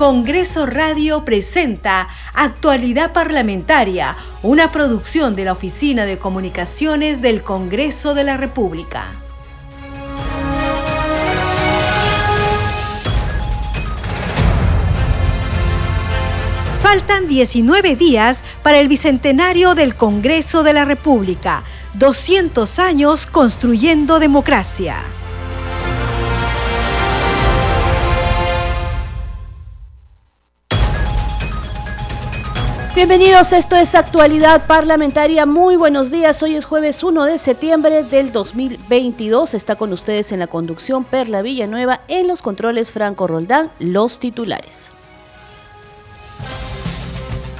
Congreso Radio presenta Actualidad Parlamentaria, una producción de la Oficina de Comunicaciones del Congreso de la República. Faltan 19 días para el bicentenario del Congreso de la República, 200 años construyendo democracia. Bienvenidos, esto es Actualidad Parlamentaria. Muy buenos días, hoy es jueves 1 de septiembre del 2022. Está con ustedes en la conducción Perla Villanueva, en los controles Franco Roldán, los titulares.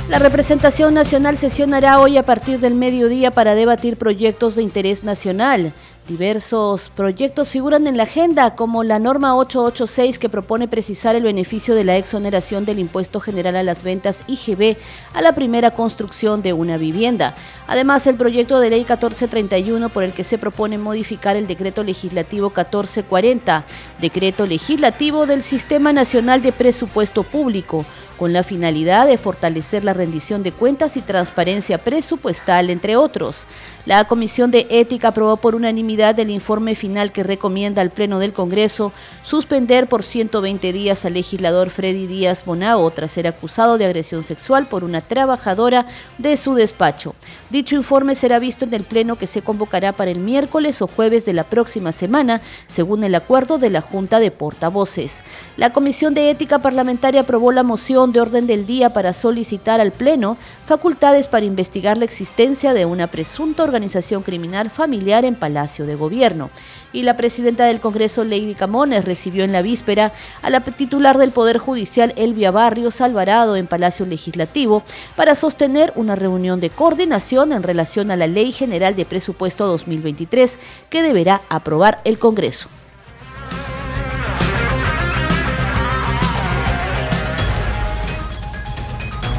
La representación nacional sesionará hoy a partir del mediodía para debatir proyectos de interés nacional. Diversos proyectos figuran en la agenda, como la norma 886 que propone precisar el beneficio de la exoneración del impuesto general a las ventas IGB a la primera construcción de una vivienda. Además, el proyecto de ley 1431 por el que se propone modificar el decreto legislativo 1440, decreto legislativo del Sistema Nacional de Presupuesto Público, con la finalidad de fortalecer la rendición de cuentas y transparencia presupuestal, entre otros. La Comisión de Ética aprobó por unanimidad el informe final que recomienda al Pleno del Congreso suspender por 120 días al legislador Freddy Díaz Bonao tras ser acusado de agresión sexual por una trabajadora de su despacho. Dicho informe será visto en el Pleno que se convocará para el miércoles o jueves de la próxima semana, según el acuerdo de la Junta de Portavoces. La Comisión de Ética Parlamentaria aprobó la moción de orden del día para solicitar al Pleno facultades para investigar la existencia de una presunta organización criminal familiar en Palacio de Gobierno. Y la presidenta del Congreso, Lady Camones, recibió en la víspera a la titular del Poder Judicial, Elvia Barrios Alvarado, en Palacio Legislativo, para sostener una reunión de coordinación en relación a la Ley General de Presupuesto 2023 que deberá aprobar el Congreso.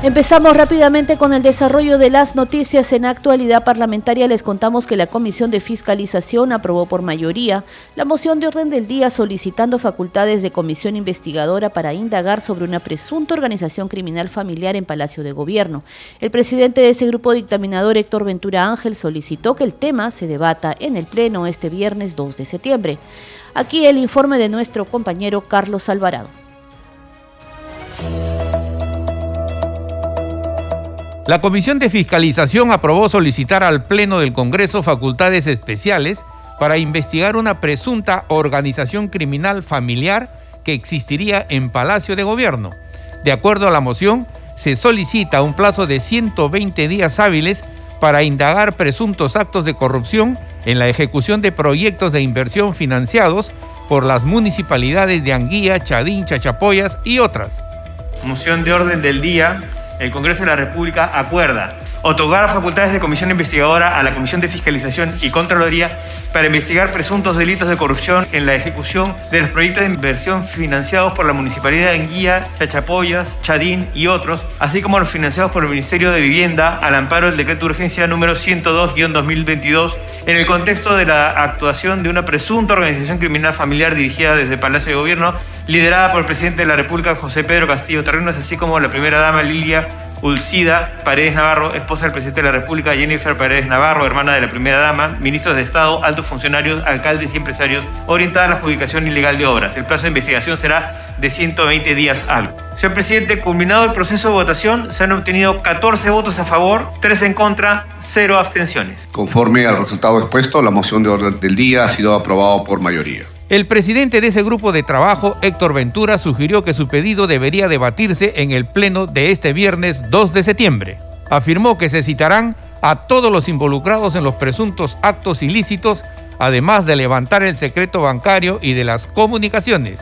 Empezamos rápidamente con el desarrollo de las noticias. En actualidad parlamentaria les contamos que la Comisión de Fiscalización aprobó por mayoría la moción de orden del día solicitando facultades de comisión investigadora para indagar sobre una presunta organización criminal familiar en Palacio de Gobierno. El presidente de ese grupo dictaminador, Héctor Ventura Ángel, solicitó que el tema se debata en el Pleno este viernes 2 de septiembre. Aquí el informe de nuestro compañero Carlos Alvarado. La Comisión de Fiscalización aprobó solicitar al Pleno del Congreso facultades especiales para investigar una presunta organización criminal familiar que existiría en Palacio de Gobierno. De acuerdo a la moción, se solicita un plazo de 120 días hábiles para indagar presuntos actos de corrupción en la ejecución de proyectos de inversión financiados por las municipalidades de Anguía, Chadín, Chachapoyas y otras. Moción de orden del día el Congreso de la República acuerda otorgar facultades de comisión investigadora a la Comisión de Fiscalización y Contraloría para investigar presuntos delitos de corrupción en la ejecución de los proyectos de inversión financiados por la Municipalidad de Enguía, Chachapoyas, Chadín y otros, así como los financiados por el Ministerio de Vivienda al amparo del decreto de urgencia número 102-2022 en el contexto de la actuación de una presunta organización criminal familiar dirigida desde Palacio de Gobierno, liderada por el presidente de la República, José Pedro Castillo Terrenos, así como la primera dama Lilia Ulcida Paredes Navarro, esposa del presidente de la República, Jennifer Paredes Navarro, hermana de la primera dama, ministros de Estado, altos funcionarios, alcaldes y empresarios, orientada a la adjudicación ilegal de obras. El plazo de investigación será de 120 días hábiles. Señor presidente, culminado el proceso de votación, se han obtenido 14 votos a favor, 3 en contra, 0 abstenciones. Conforme al resultado expuesto, la moción de orden del día ha sido aprobada por mayoría. El presidente de ese grupo de trabajo, Héctor Ventura, sugirió que su pedido debería debatirse en el pleno de este viernes 2 de septiembre. Afirmó que se citarán a todos los involucrados en los presuntos actos ilícitos, además de levantar el secreto bancario y de las comunicaciones.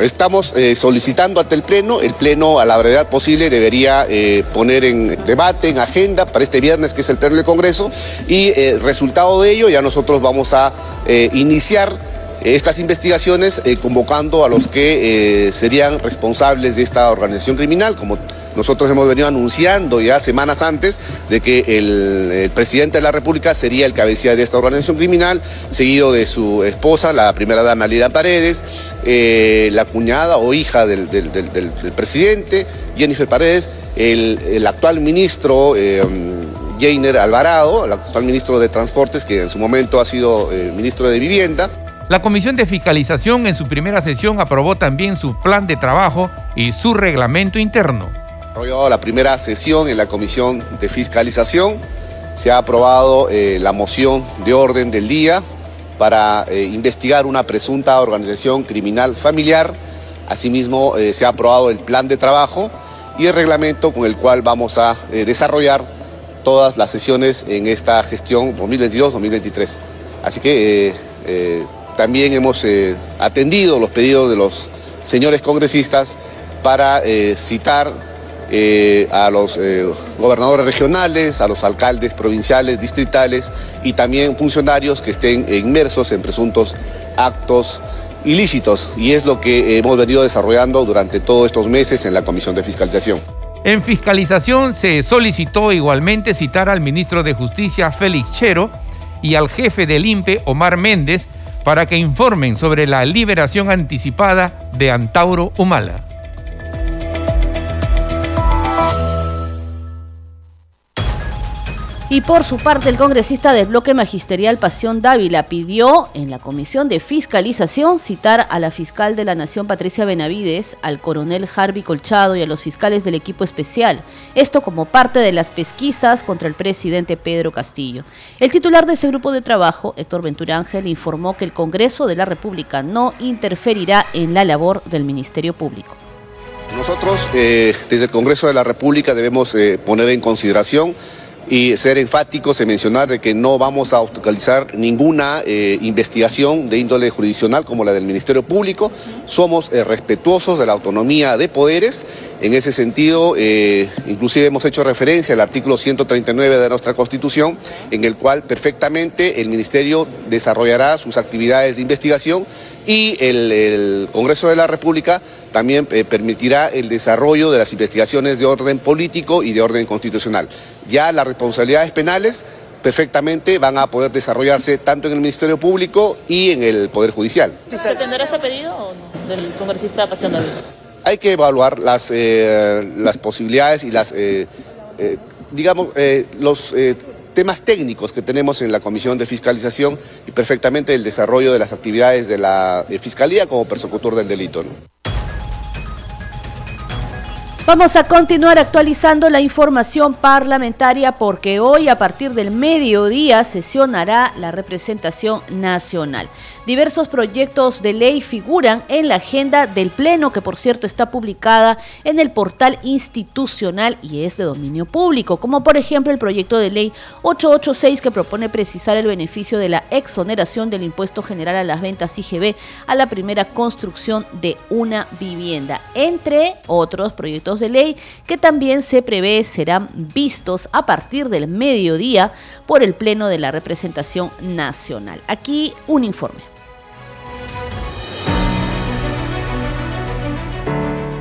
Estamos eh, solicitando ante el Pleno, el Pleno a la brevedad posible debería eh, poner en debate, en agenda para este viernes que es el Pleno del Congreso y eh, resultado de ello ya nosotros vamos a iniciar estas investigaciones eh, convocando a los que eh, serían responsables de esta organización criminal, como nosotros hemos venido anunciando ya semanas antes de que el, presidente de la República sería el cabecilla de esta organización criminal, seguido de su esposa, la primera dama Lida Paredes, eh, la cuñada o hija del, presidente, Jennifer Paredes, el, actual ministro Jainer Alvarado, el actual ministro de Transportes, que en su momento ha sido ministro de Vivienda. La Comisión de Fiscalización en su primera sesión aprobó también su plan de trabajo y su reglamento interno. La primera sesión en la Comisión de Fiscalización se ha aprobado la moción de orden del día para eh, investigar una presunta organización criminal familiar. Asimismo, eh, se ha aprobado el plan de trabajo y el reglamento con el cual vamos a eh, desarrollar todas las sesiones en esta gestión 2022-2023. Así que también hemos atendido los pedidos de los señores congresistas para citar eh, a los eh, gobernadores regionales, a los alcaldes provinciales, distritales y también funcionarios que estén inmersos en presuntos actos ilícitos. Y es lo que hemos venido desarrollando durante todos estos meses en la Comisión de Fiscalización. En fiscalización se solicitó igualmente citar al ministro de Justicia Félix Chero y al jefe del INPE Omar Méndez para que informen sobre la liberación anticipada de Antauro Humala. Y por su parte, el congresista del bloque magisterial Pasión Dávila pidió en la comisión de fiscalización citar a la fiscal de la Nación Patricia Benavides, al coronel Harvey Colchado y a los fiscales del equipo especial. Esto como parte de las pesquisas contra el presidente Pedro Castillo. El titular de ese grupo de trabajo, Héctor Ventura Ángel, informó que el Congreso de la República no interferirá en la labor del Ministerio Público. Nosotros, eh, desde el Congreso de la República, debemos eh, poner en consideración y ser enfáticos en mencionar de que no vamos a obstaculizar ninguna eh, investigación de índole jurisdiccional como la del Ministerio Público. Somos eh, respetuosos de la autonomía de poderes. En ese sentido, eh, inclusive hemos hecho referencia al artículo 139 de nuestra Constitución, en el cual perfectamente el Ministerio desarrollará sus actividades de investigación y el, Congreso de la República también permitirá el desarrollo de las investigaciones de orden político y de orden constitucional ya las responsabilidades penales perfectamente van a poder desarrollarse tanto en el Ministerio Público y en el Poder Judicial. ¿Se tendrá este pedido o no del congresista apasionado? Hay que evaluar las, eh, las posibilidades y las, eh, eh, digamos, los temas técnicos que tenemos en la Comisión de Fiscalización y perfectamente el desarrollo de las actividades de la Fiscalía como persecutor del delito. Vamos a continuar actualizando la información parlamentaria porque hoy a partir del mediodía sesionará la representación nacional. Diversos proyectos de ley figuran en la agenda del Pleno, que por cierto está publicada en el portal institucional y es de dominio público, como por ejemplo el proyecto de ley 886 que propone precisar el beneficio de la exoneración del impuesto general a las ventas IGB a la primera construcción de una vivienda, entre otros proyectos de ley que también se prevé serán vistos a partir del mediodía por el Pleno de la Representación Nacional. Aquí un informe.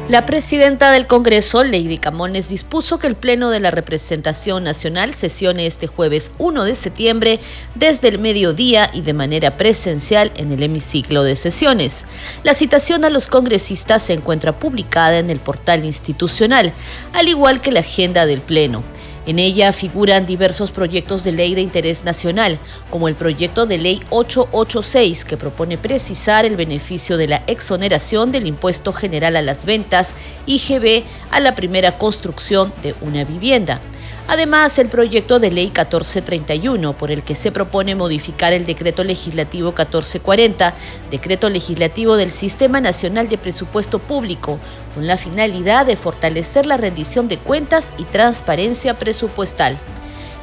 La presidenta del Congreso, Lady Camones, dispuso que el Pleno de la Representación Nacional sesione este jueves 1 de septiembre desde el mediodía y de manera presencial en el hemiciclo de sesiones. La citación a los congresistas se encuentra publicada en el portal institucional, al igual que la agenda del Pleno. En ella figuran diversos proyectos de ley de interés nacional, como el proyecto de ley 886, que propone precisar el beneficio de la exoneración del impuesto general a las ventas, IGB, a la primera construcción de una vivienda. Además, el proyecto de ley 1431, por el que se propone modificar el decreto legislativo 1440, decreto legislativo del Sistema Nacional de Presupuesto Público, con la finalidad de fortalecer la rendición de cuentas y transparencia presupuestal.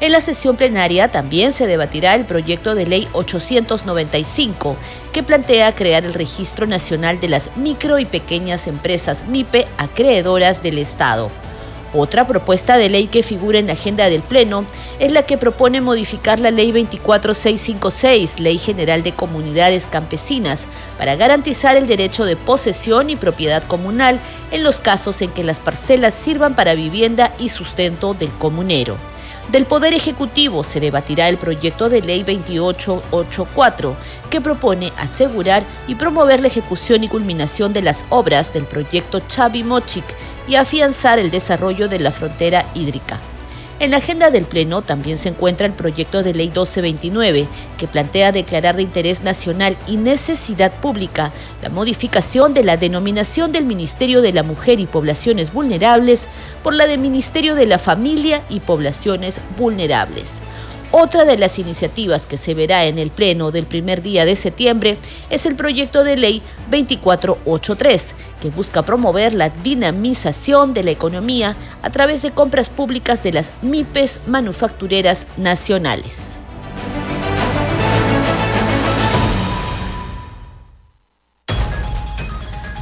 En la sesión plenaria también se debatirá el proyecto de ley 895, que plantea crear el Registro Nacional de las Micro y Pequeñas Empresas MIPE acreedoras del Estado. Otra propuesta de ley que figura en la agenda del Pleno es la que propone modificar la Ley 24656, Ley General de Comunidades Campesinas, para garantizar el derecho de posesión y propiedad comunal en los casos en que las parcelas sirvan para vivienda y sustento del comunero. Del Poder Ejecutivo se debatirá el proyecto de ley 2884, que propone asegurar y promover la ejecución y culminación de las obras del proyecto Chavi Mochic y afianzar el desarrollo de la frontera hídrica. En la agenda del Pleno también se encuentra el proyecto de ley 1229, que plantea declarar de interés nacional y necesidad pública la modificación de la denominación del Ministerio de la Mujer y Poblaciones Vulnerables por la de Ministerio de la Familia y Poblaciones Vulnerables. Otra de las iniciativas que se verá en el Pleno del primer día de septiembre es el proyecto de ley 2483, que busca promover la dinamización de la economía a través de compras públicas de las MIPES manufactureras nacionales.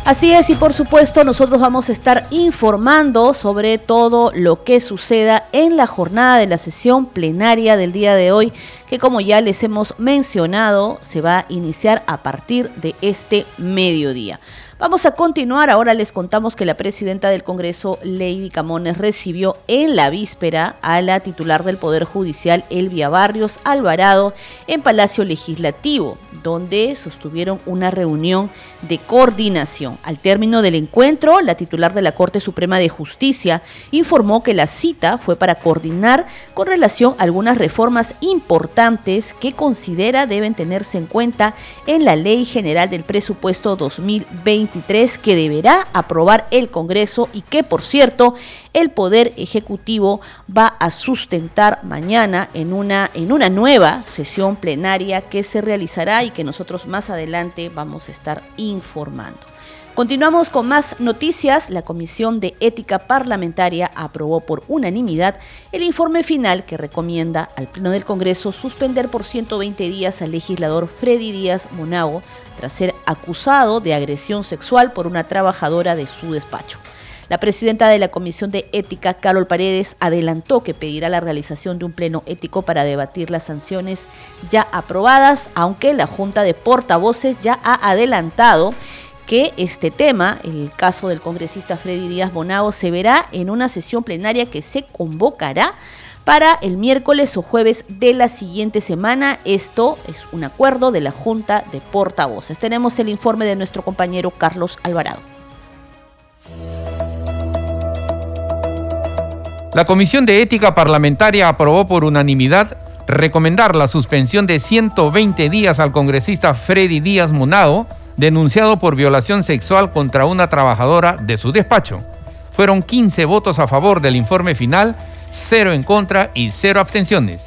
Así es, y por supuesto nosotros vamos a estar informando sobre todo lo que suceda en la jornada de la sesión plenaria del día de hoy, que como ya les hemos mencionado, se va a iniciar a partir de este mediodía. Vamos a continuar. Ahora les contamos que la presidenta del Congreso, Lady Camones, recibió en la víspera a la titular del Poder Judicial, Elvia Barrios Alvarado, en Palacio Legislativo, donde sostuvieron una reunión de coordinación. Al término del encuentro, la titular de la Corte Suprema de Justicia informó que la cita fue para coordinar con relación a algunas reformas importantes que considera deben tenerse en cuenta en la Ley General del Presupuesto 2020 que deberá aprobar el Congreso y que, por cierto, el Poder Ejecutivo va a sustentar mañana en una, en una nueva sesión plenaria que se realizará y que nosotros más adelante vamos a estar informando. Continuamos con más noticias. La Comisión de Ética Parlamentaria aprobó por unanimidad el informe final que recomienda al Pleno del Congreso suspender por 120 días al legislador Freddy Díaz Monago tras ser acusado de agresión sexual por una trabajadora de su despacho. La presidenta de la Comisión de Ética, Carol Paredes, adelantó que pedirá la realización de un pleno ético para debatir las sanciones ya aprobadas, aunque la Junta de Portavoces ya ha adelantado que este tema, el caso del congresista Freddy Díaz Bonao, se verá en una sesión plenaria que se convocará para el miércoles o jueves de la siguiente semana. Esto es un acuerdo de la Junta de Portavoces. Tenemos el informe de nuestro compañero Carlos Alvarado. La Comisión de Ética Parlamentaria aprobó por unanimidad recomendar la suspensión de 120 días al congresista Freddy Díaz Monao denunciado por violación sexual contra una trabajadora de su despacho. Fueron 15 votos a favor del informe final, 0 en contra y 0 abstenciones.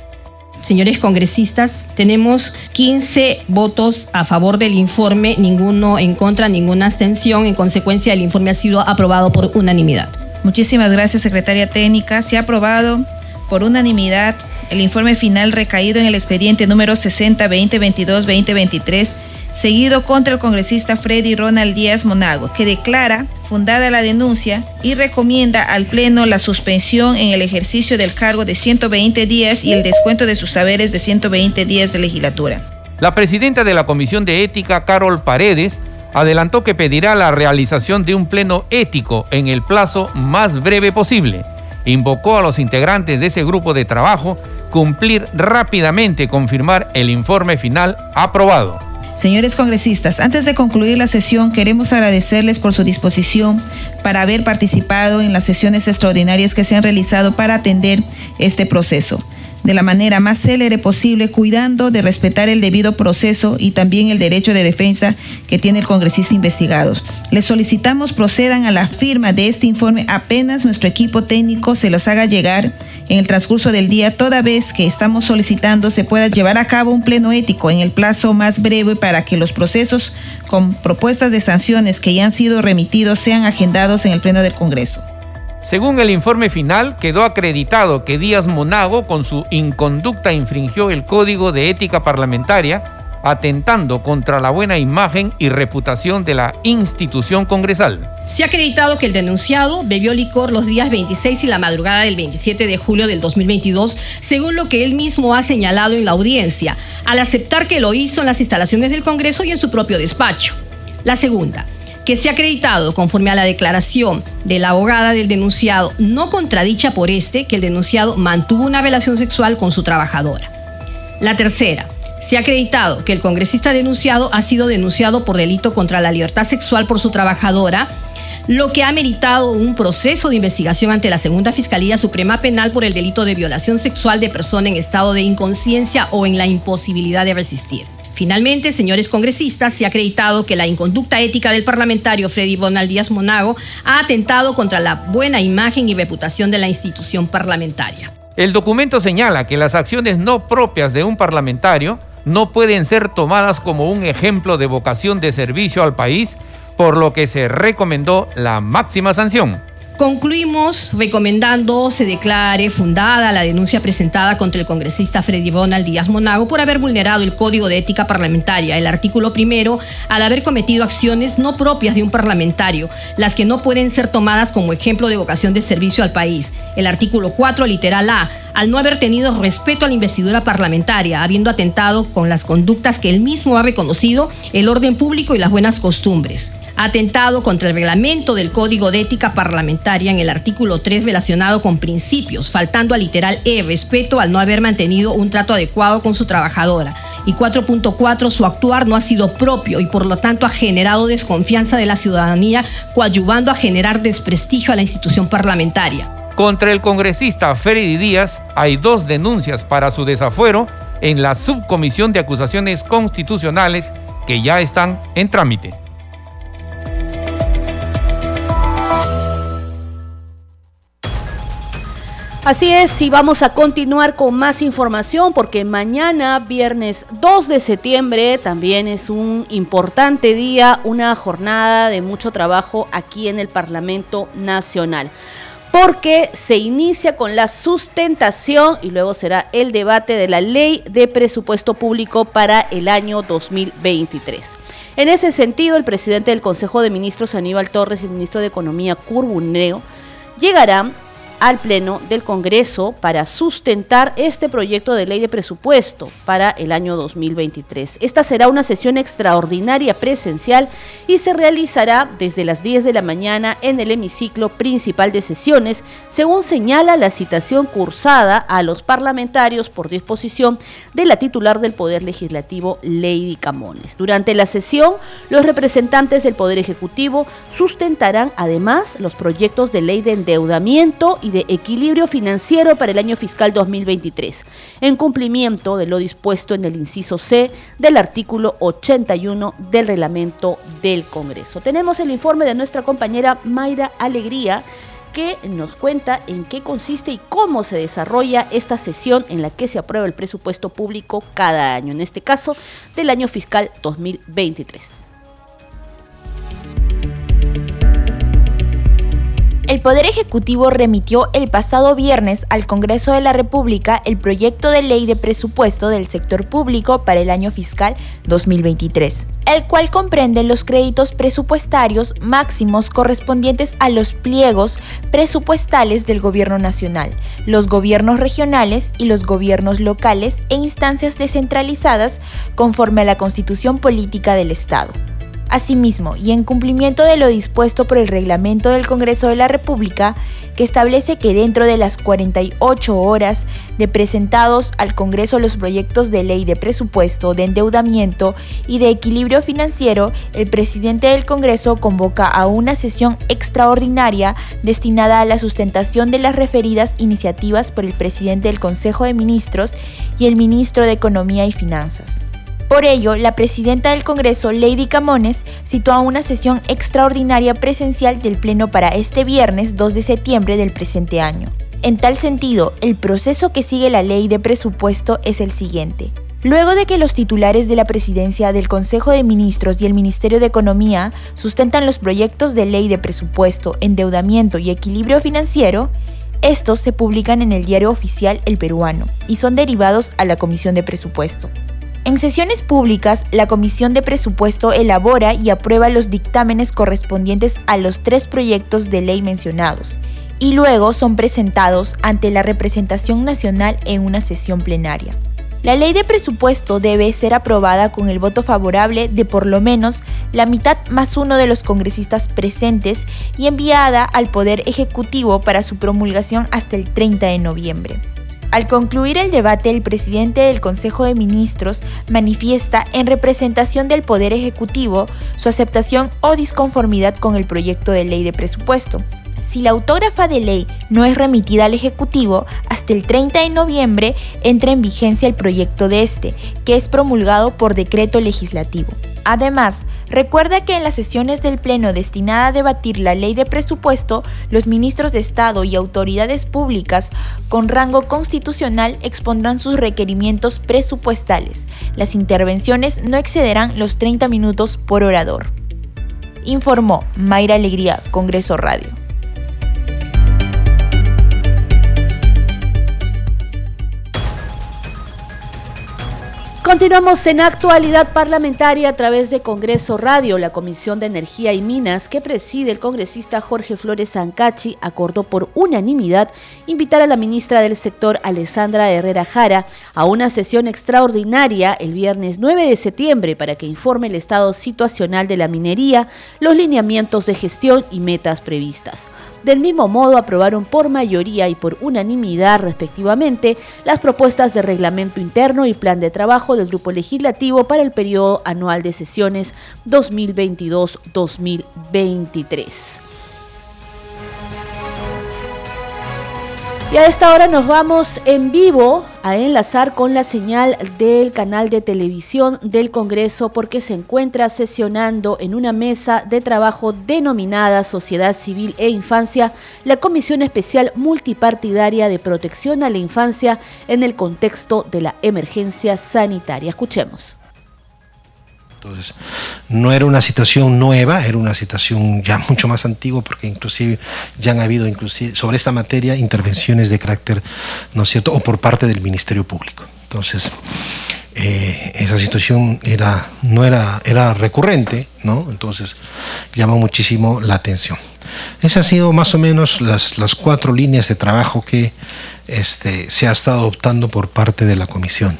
Señores congresistas, tenemos 15 votos a favor del informe, ninguno en contra, ninguna abstención. En consecuencia, el informe ha sido aprobado por unanimidad. Muchísimas gracias, secretaria técnica. Se ha aprobado por unanimidad el informe final recaído en el expediente número 60-2022-2023 seguido contra el congresista Freddy Ronald Díaz Monago, que declara fundada la denuncia y recomienda al Pleno la suspensión en el ejercicio del cargo de 120 días y el descuento de sus saberes de 120 días de legislatura. La presidenta de la Comisión de Ética, Carol Paredes, adelantó que pedirá la realización de un pleno ético en el plazo más breve posible. Invocó a los integrantes de ese grupo de trabajo cumplir rápidamente con firmar el informe final aprobado. Señores congresistas, antes de concluir la sesión, queremos agradecerles por su disposición para haber participado en las sesiones extraordinarias que se han realizado para atender este proceso de la manera más célere posible, cuidando de respetar el debido proceso y también el derecho de defensa que tiene el congresista investigado. Les solicitamos procedan a la firma de este informe apenas nuestro equipo técnico se los haga llegar en el transcurso del día, toda vez que estamos solicitando se pueda llevar a cabo un pleno ético en el plazo más breve para que los procesos con propuestas de sanciones que ya han sido remitidos sean agendados en el pleno del Congreso. Según el informe final, quedó acreditado que Díaz Monago con su inconducta infringió el Código de Ética Parlamentaria, atentando contra la buena imagen y reputación de la institución congresal. Se ha acreditado que el denunciado bebió licor los días 26 y la madrugada del 27 de julio del 2022, según lo que él mismo ha señalado en la audiencia, al aceptar que lo hizo en las instalaciones del Congreso y en su propio despacho. La segunda, que se ha acreditado, conforme a la declaración de la abogada del denunciado, no contradicha por este, que el denunciado mantuvo una relación sexual con su trabajadora. La tercera, se ha acreditado que el congresista denunciado ha sido denunciado por delito contra la libertad sexual por su trabajadora, lo que ha meritado un proceso de investigación ante la Segunda Fiscalía Suprema Penal por el delito de violación sexual de persona en estado de inconsciencia o en la imposibilidad de resistir. Finalmente, señores congresistas, se ha acreditado que la inconducta ética del parlamentario Freddy Bonal Díaz Monago ha atentado contra la buena imagen y reputación de la institución parlamentaria. El documento señala que las acciones no propias de un parlamentario no pueden ser tomadas como un ejemplo de vocación de servicio al país, por lo que se recomendó la máxima sanción. Concluimos recomendando se declare fundada la denuncia presentada contra el congresista Freddy Bonald Díaz Monago por haber vulnerado el Código de Ética Parlamentaria, el artículo primero, al haber cometido acciones no propias de un parlamentario, las que no pueden ser tomadas como ejemplo de vocación de servicio al país. El artículo 4, literal A, al no haber tenido respeto a la investidura parlamentaria, habiendo atentado con las conductas que él mismo ha reconocido, el orden público y las buenas costumbres atentado contra el reglamento del Código de Ética Parlamentaria en el artículo 3 relacionado con principios, faltando al literal E, respeto al no haber mantenido un trato adecuado con su trabajadora. Y 4.4, su actuar no ha sido propio y por lo tanto ha generado desconfianza de la ciudadanía, coadyuvando a generar desprestigio a la institución parlamentaria. Contra el congresista Freddy Díaz hay dos denuncias para su desafuero en la Subcomisión de Acusaciones Constitucionales que ya están en trámite. Así es, y vamos a continuar con más información porque mañana, viernes 2 de septiembre, también es un importante día, una jornada de mucho trabajo aquí en el Parlamento Nacional. Porque se inicia con la sustentación y luego será el debate de la ley de presupuesto público para el año 2023. En ese sentido, el presidente del Consejo de Ministros, Aníbal Torres, y el ministro de Economía, Curbuneo, llegarán al Pleno del Congreso para sustentar este proyecto de ley de presupuesto para el año 2023. Esta será una sesión extraordinaria presencial y se realizará desde las 10 de la mañana en el hemiciclo principal de sesiones, según señala la citación cursada a los parlamentarios por disposición de la titular del Poder Legislativo, Lady Camones. Durante la sesión, los representantes del Poder Ejecutivo sustentarán además los proyectos de ley de endeudamiento y de equilibrio financiero para el año fiscal 2023, en cumplimiento de lo dispuesto en el inciso C del artículo 81 del reglamento del Congreso. Tenemos el informe de nuestra compañera Mayra Alegría que nos cuenta en qué consiste y cómo se desarrolla esta sesión en la que se aprueba el presupuesto público cada año, en este caso del año fiscal 2023. El Poder Ejecutivo remitió el pasado viernes al Congreso de la República el proyecto de ley de presupuesto del sector público para el año fiscal 2023, el cual comprende los créditos presupuestarios máximos correspondientes a los pliegos presupuestales del Gobierno Nacional, los gobiernos regionales y los gobiernos locales e instancias descentralizadas conforme a la Constitución Política del Estado. Asimismo, y en cumplimiento de lo dispuesto por el reglamento del Congreso de la República, que establece que dentro de las 48 horas de presentados al Congreso los proyectos de ley de presupuesto, de endeudamiento y de equilibrio financiero, el presidente del Congreso convoca a una sesión extraordinaria destinada a la sustentación de las referidas iniciativas por el presidente del Consejo de Ministros y el ministro de Economía y Finanzas. Por ello, la presidenta del Congreso, Lady Camones, citó una sesión extraordinaria presencial del Pleno para este viernes 2 de septiembre del presente año. En tal sentido, el proceso que sigue la ley de presupuesto es el siguiente. Luego de que los titulares de la presidencia del Consejo de Ministros y el Ministerio de Economía sustentan los proyectos de ley de presupuesto, endeudamiento y equilibrio financiero, estos se publican en el diario oficial El Peruano y son derivados a la Comisión de Presupuesto. En sesiones públicas, la Comisión de Presupuesto elabora y aprueba los dictámenes correspondientes a los tres proyectos de ley mencionados, y luego son presentados ante la representación nacional en una sesión plenaria. La ley de presupuesto debe ser aprobada con el voto favorable de por lo menos la mitad más uno de los congresistas presentes y enviada al Poder Ejecutivo para su promulgación hasta el 30 de noviembre. Al concluir el debate, el presidente del Consejo de Ministros manifiesta en representación del Poder Ejecutivo su aceptación o disconformidad con el proyecto de ley de presupuesto. Si la autógrafa de ley no es remitida al Ejecutivo, hasta el 30 de noviembre entra en vigencia el proyecto de este, que es promulgado por decreto legislativo. Además, recuerda que en las sesiones del Pleno destinada a debatir la ley de presupuesto, los ministros de Estado y autoridades públicas con rango constitucional expondrán sus requerimientos presupuestales. Las intervenciones no excederán los 30 minutos por orador. Informó Mayra Alegría, Congreso Radio. Continuamos en actualidad parlamentaria a través de Congreso Radio. La Comisión de Energía y Minas, que preside el congresista Jorge Flores Ancachi, acordó por unanimidad invitar a la ministra del sector, Alessandra Herrera Jara, a una sesión extraordinaria el viernes 9 de septiembre para que informe el estado situacional de la minería, los lineamientos de gestión y metas previstas. Del mismo modo, aprobaron por mayoría y por unanimidad, respectivamente, las propuestas de reglamento interno y plan de trabajo del Grupo Legislativo para el periodo anual de sesiones 2022-2023. Y a esta hora nos vamos en vivo a enlazar con la señal del canal de televisión del Congreso porque se encuentra sesionando en una mesa de trabajo denominada Sociedad Civil e Infancia la Comisión Especial Multipartidaria de Protección a la Infancia en el contexto de la emergencia sanitaria. Escuchemos. Entonces, no era una situación nueva, era una situación ya mucho más antigua, porque inclusive ya han habido inclusive sobre esta materia intervenciones de carácter, ¿no es cierto?, o por parte del Ministerio Público. Entonces, eh, esa situación era, no era, era recurrente, ¿no? Entonces, llamó muchísimo la atención. Esas han sido más o menos las, las cuatro líneas de trabajo que este, se ha estado adoptando por parte de la Comisión.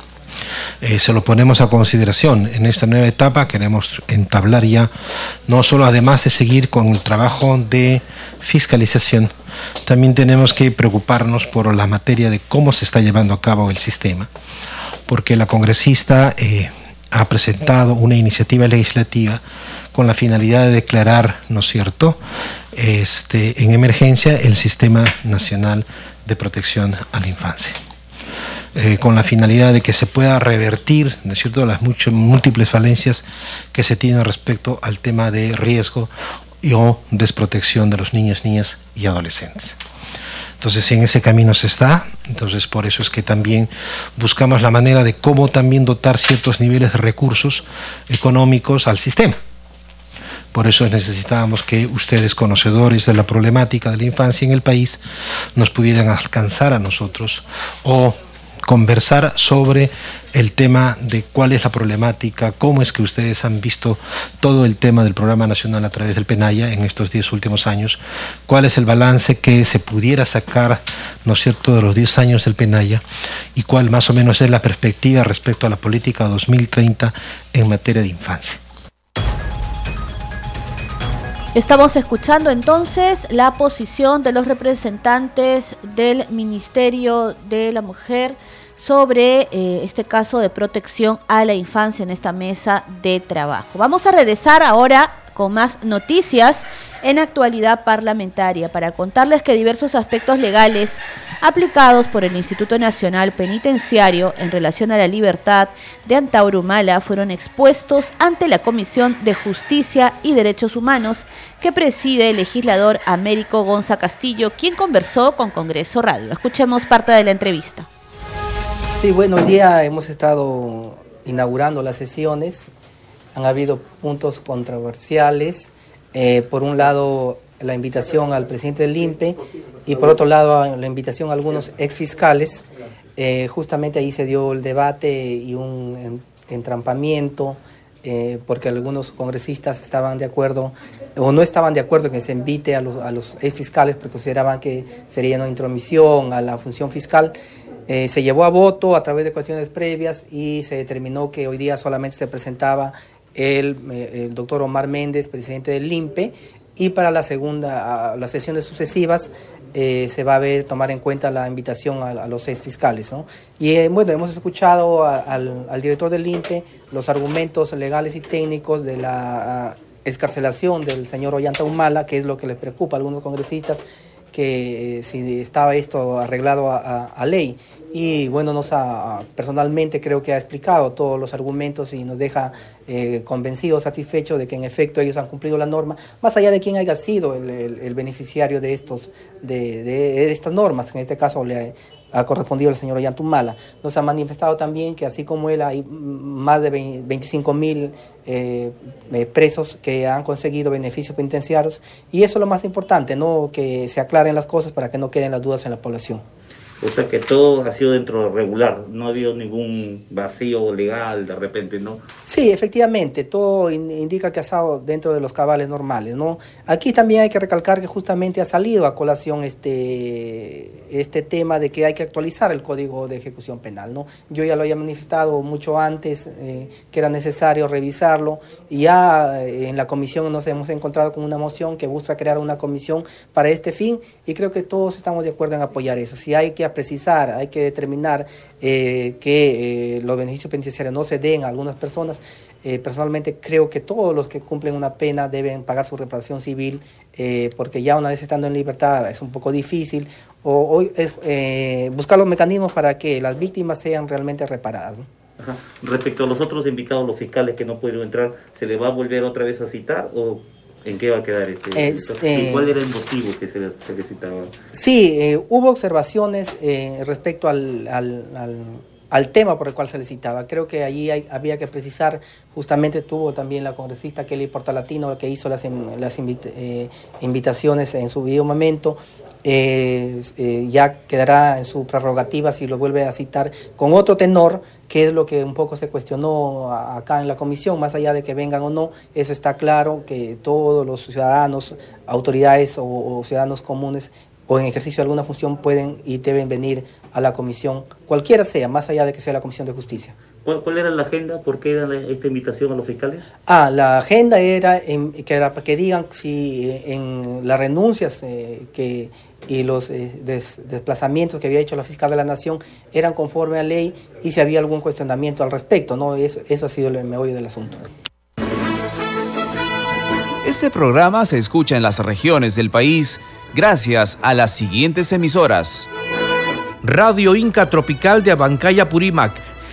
Eh, se lo ponemos a consideración. En esta nueva etapa queremos entablar ya, no solo además de seguir con el trabajo de fiscalización, también tenemos que preocuparnos por la materia de cómo se está llevando a cabo el sistema, porque la congresista eh, ha presentado una iniciativa legislativa con la finalidad de declarar, ¿no es cierto?, este, en emergencia el Sistema Nacional de Protección a la Infancia. Eh, con la finalidad de que se pueda revertir ¿no cierto? las muchas, múltiples falencias que se tienen respecto al tema de riesgo y desprotección de los niños, niñas y adolescentes. Entonces en ese camino se está, entonces por eso es que también buscamos la manera de cómo también dotar ciertos niveles de recursos económicos al sistema. Por eso necesitábamos que ustedes, conocedores de la problemática de la infancia en el país, nos pudieran alcanzar a nosotros o conversar sobre el tema de cuál es la problemática, cómo es que ustedes han visto todo el tema del programa nacional a través del PENAYA en estos 10 últimos años, cuál es el balance que se pudiera sacar, ¿no es cierto?, de los 10 años del PENAYA y cuál más o menos es la perspectiva respecto a la política 2030 en materia de infancia. Estamos escuchando entonces la posición de los representantes del Ministerio de la Mujer sobre eh, este caso de protección a la infancia en esta mesa de trabajo. Vamos a regresar ahora con más noticias en actualidad parlamentaria para contarles que diversos aspectos legales aplicados por el Instituto Nacional Penitenciario en relación a la libertad de Antaurumala fueron expuestos ante la Comisión de Justicia y Derechos Humanos que preside el legislador Américo Gonza Castillo, quien conversó con Congreso Radio. Escuchemos parte de la entrevista. Sí, bueno, hoy día hemos estado inaugurando las sesiones. Han habido puntos controversiales. Eh, por un lado, la invitación al presidente del INPE y por otro lado, la invitación a algunos exfiscales. Eh, justamente ahí se dio el debate y un entrampamiento. Eh, porque algunos congresistas estaban de acuerdo o no estaban de acuerdo que se invite a los, a los exfiscales porque consideraban que sería una intromisión a la función fiscal Eh, se llevó a voto a través de cuestiones previas y se determinó que hoy día solamente se presentaba el, el doctor Omar Méndez, presidente del LIMPE, y para la segunda, las sesiones sucesivas, eh, se va a ver, tomar en cuenta la invitación a, los seis fiscales. ¿no? Y eh, bueno, hemos escuchado al, al, director del INPE los argumentos legales y técnicos de la escarcelación del señor Ollanta Humala, que es lo que les preocupa a algunos congresistas, que eh, si estaba esto arreglado a, ley. Y bueno, nos ha, personalmente creo que ha explicado todos los argumentos y nos deja eh, convencidos, satisfechos de que en efecto ellos han cumplido la norma, más allá de quién haya sido el, beneficiario de, estos, de, estas normas, en este caso le, ha correspondido al señor Ollantumala. Nos ha manifestado también que así como él hay más de 25 mil eh, eh, presos que han conseguido beneficios penitenciarios y eso es lo más importante, ¿no? que se aclaren las cosas para que no queden las dudas en la población. O sea que todo ha sido dentro de regular, no ha habido ningún vacío legal de repente, ¿no? Sí, efectivamente, todo indica que ha estado dentro de los cabales normales, ¿no? Aquí también hay que recalcar que justamente ha salido a colación este, este tema de que hay que actualizar el Código de Ejecución Penal, ¿no? Yo ya lo había manifestado mucho antes, eh, que era necesario revisarlo, y ya eh, en la comisión nos hemos encontrado con una moción que busca crear una comisión para este fin, y creo que todos estamos de acuerdo en apoyar eso. Si hay que precisar, hay que determinar eh, que eh, los beneficios penitenciarios no se den a algunas personas. Eh, personalmente creo que todos los que cumplen una pena deben pagar su reparación civil, porque ya una vez estando en libertad es un poco difícil, o, es buscar los mecanismos para que las víctimas sean realmente reparadas. Respecto a los otros invitados, los fiscales que no pudieron entrar, ¿se les va a volver otra vez a citar o ¿En qué va a quedar este? este ¿Cuál era el motivo que se, se citaba? Sí, eh, hubo observaciones eh, respecto al, al, al, tema por el cual se le citaba. Creo que allí había que precisar, justamente tuvo también la congresista Kelly Portalatino que hizo las, las eh, invitaciones en su video momento. ya quedará en su prerrogativa si lo vuelve a citar con otro tenor que es lo que un poco se cuestionó acá en la comisión, más allá de que vengan o no, eso está claro, que todos los ciudadanos, autoridades o, ciudadanos comunes o en ejercicio de alguna función pueden y deben venir a la comisión, cualquiera sea, más allá de que sea la comisión de justicia. ¿Cuál, era la agenda? ¿Por qué era esta invitación a los fiscales? Ah, la agenda era, que, era para que digan si en las renuncias eh, que y los eh, desplazamientos que había hecho la fiscal de la Nación eran conforme a ley y si había algún cuestionamiento al respecto. ¿no? Eso, eso ha sido el meollo del asunto. Este programa se escucha en las regiones del país gracias a las siguientes emisoras. Radio Inca Tropical de Abancaya Purímac,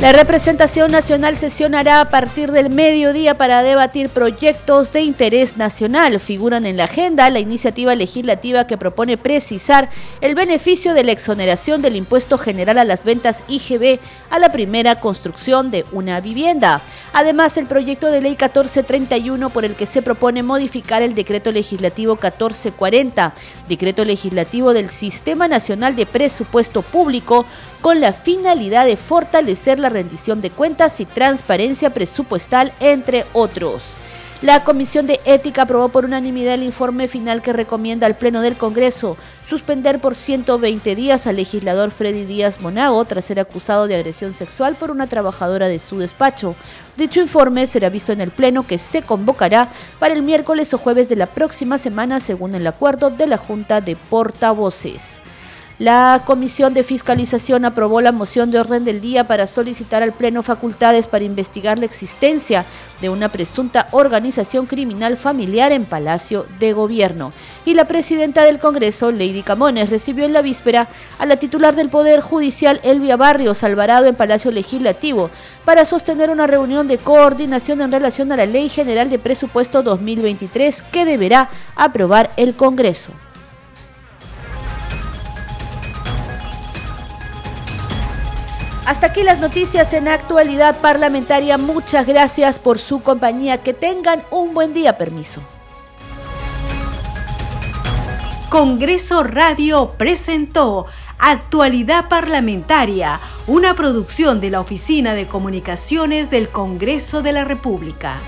La representación nacional sesionará a partir del mediodía para debatir proyectos de interés nacional. Figuran en la agenda la iniciativa legislativa que propone precisar el beneficio de la exoneración del impuesto general a las ventas IGB a la primera construcción de una vivienda. Además, el proyecto de ley 1431 por el que se propone modificar el decreto legislativo 1440, decreto legislativo del Sistema Nacional de Presupuesto Público, con la finalidad de fortalecer la rendición de cuentas y transparencia presupuestal, entre otros. La Comisión de Ética aprobó por unanimidad el informe final que recomienda al Pleno del Congreso suspender por 120 días al legislador Freddy Díaz Monago tras ser acusado de agresión sexual por una trabajadora de su despacho. Dicho informe será visto en el Pleno que se convocará para el miércoles o jueves de la próxima semana según el acuerdo de la Junta de Portavoces. La Comisión de Fiscalización aprobó la moción de orden del día para solicitar al Pleno facultades para investigar la existencia de una presunta organización criminal familiar en Palacio de Gobierno. Y la presidenta del Congreso, Lady Camones, recibió en la víspera a la titular del Poder Judicial, Elvia Barrios Alvarado, en Palacio Legislativo, para sostener una reunión de coordinación en relación a la Ley General de Presupuesto 2023 que deberá aprobar el Congreso. Hasta aquí las noticias en actualidad parlamentaria. Muchas gracias por su compañía. Que tengan un buen día. Permiso. Congreso Radio presentó Actualidad Parlamentaria, una producción de la Oficina de Comunicaciones del Congreso de la República.